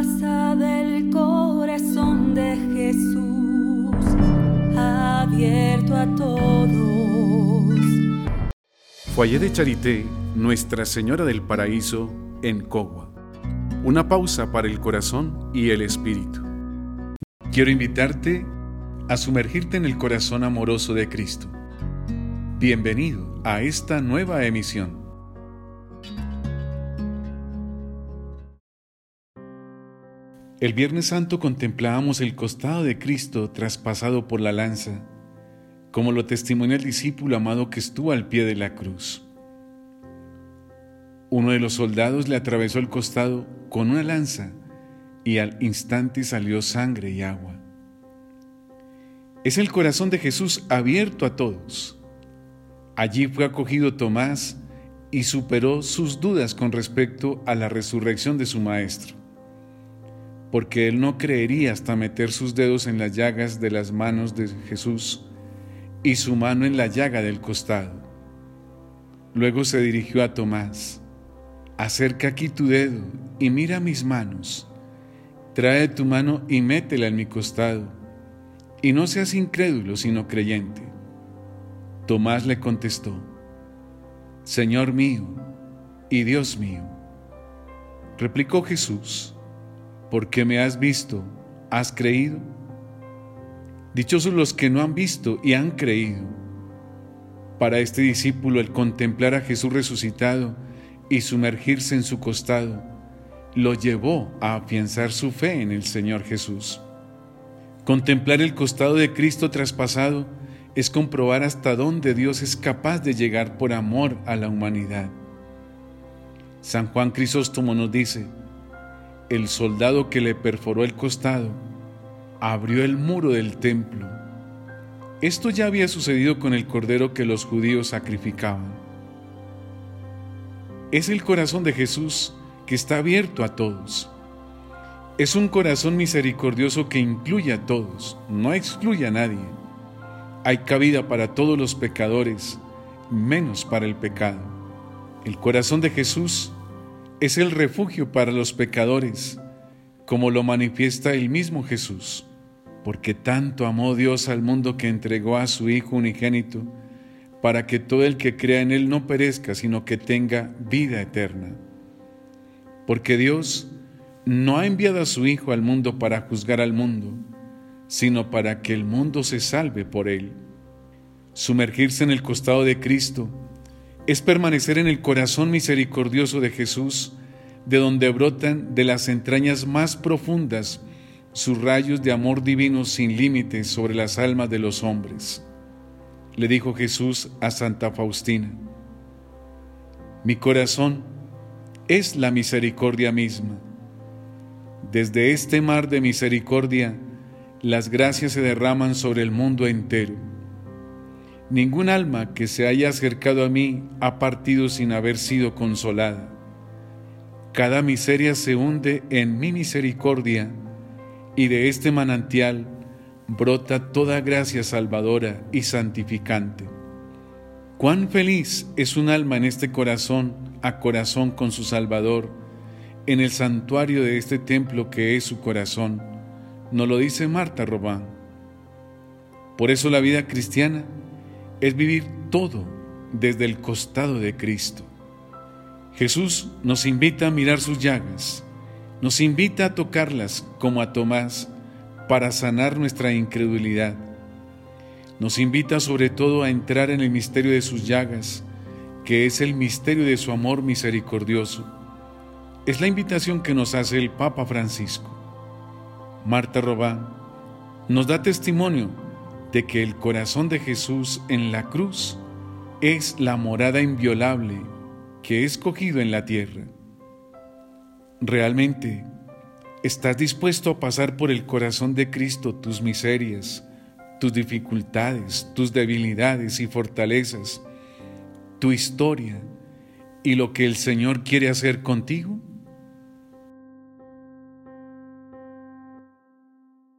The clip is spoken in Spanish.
casa del corazón de Jesús, abierto a todos. Foyer de Charité, Nuestra Señora del Paraíso, en Cogua. Una pausa para el corazón y el espíritu. Quiero invitarte a sumergirte en el corazón amoroso de Cristo. Bienvenido a esta nueva emisión. El Viernes Santo contemplábamos el costado de Cristo traspasado por la lanza, como lo testimonia el discípulo amado que estuvo al pie de la cruz. Uno de los soldados le atravesó el costado con una lanza y al instante salió sangre y agua. Es el corazón de Jesús abierto a todos. Allí fue acogido Tomás y superó sus dudas con respecto a la resurrección de su Maestro porque él no creería hasta meter sus dedos en las llagas de las manos de Jesús y su mano en la llaga del costado. Luego se dirigió a Tomás, acerca aquí tu dedo y mira mis manos, trae tu mano y métela en mi costado, y no seas incrédulo sino creyente. Tomás le contestó, Señor mío y Dios mío. Replicó Jesús, porque me has visto, has creído. Dichosos los que no han visto y han creído. Para este discípulo el contemplar a Jesús resucitado y sumergirse en su costado lo llevó a afianzar su fe en el Señor Jesús. Contemplar el costado de Cristo traspasado es comprobar hasta dónde Dios es capaz de llegar por amor a la humanidad. San Juan Crisóstomo nos dice, el soldado que le perforó el costado abrió el muro del templo. Esto ya había sucedido con el cordero que los judíos sacrificaban. Es el corazón de Jesús que está abierto a todos. Es un corazón misericordioso que incluye a todos, no excluye a nadie. Hay cabida para todos los pecadores, menos para el pecado. El corazón de Jesús es el refugio para los pecadores, como lo manifiesta el mismo Jesús, porque tanto amó Dios al mundo que entregó a su Hijo unigénito, para que todo el que crea en Él no perezca, sino que tenga vida eterna. Porque Dios no ha enviado a su Hijo al mundo para juzgar al mundo, sino para que el mundo se salve por Él. Sumergirse en el costado de Cristo, es permanecer en el corazón misericordioso de Jesús, de donde brotan de las entrañas más profundas sus rayos de amor divino sin límites sobre las almas de los hombres. Le dijo Jesús a Santa Faustina, mi corazón es la misericordia misma. Desde este mar de misericordia, las gracias se derraman sobre el mundo entero Ningún alma que se haya acercado a mí ha partido sin haber sido consolada. Cada miseria se hunde en mi misericordia y de este manantial brota toda gracia salvadora y santificante. Cuán feliz es un alma en este corazón a corazón con su Salvador, en el santuario de este templo que es su corazón, nos lo dice Marta Robán. Por eso la vida cristiana es vivir todo desde el costado de Cristo. Jesús nos invita a mirar sus llagas, nos invita a tocarlas como a Tomás para sanar nuestra incredulidad. Nos invita sobre todo a entrar en el misterio de sus llagas, que es el misterio de su amor misericordioso. Es la invitación que nos hace el Papa Francisco. Marta Robán nos da testimonio de que el corazón de Jesús en la cruz es la morada inviolable que es cogido en la tierra. Realmente, ¿estás dispuesto a pasar por el corazón de Cristo tus miserias, tus dificultades, tus debilidades y fortalezas, tu historia y lo que el Señor quiere hacer contigo?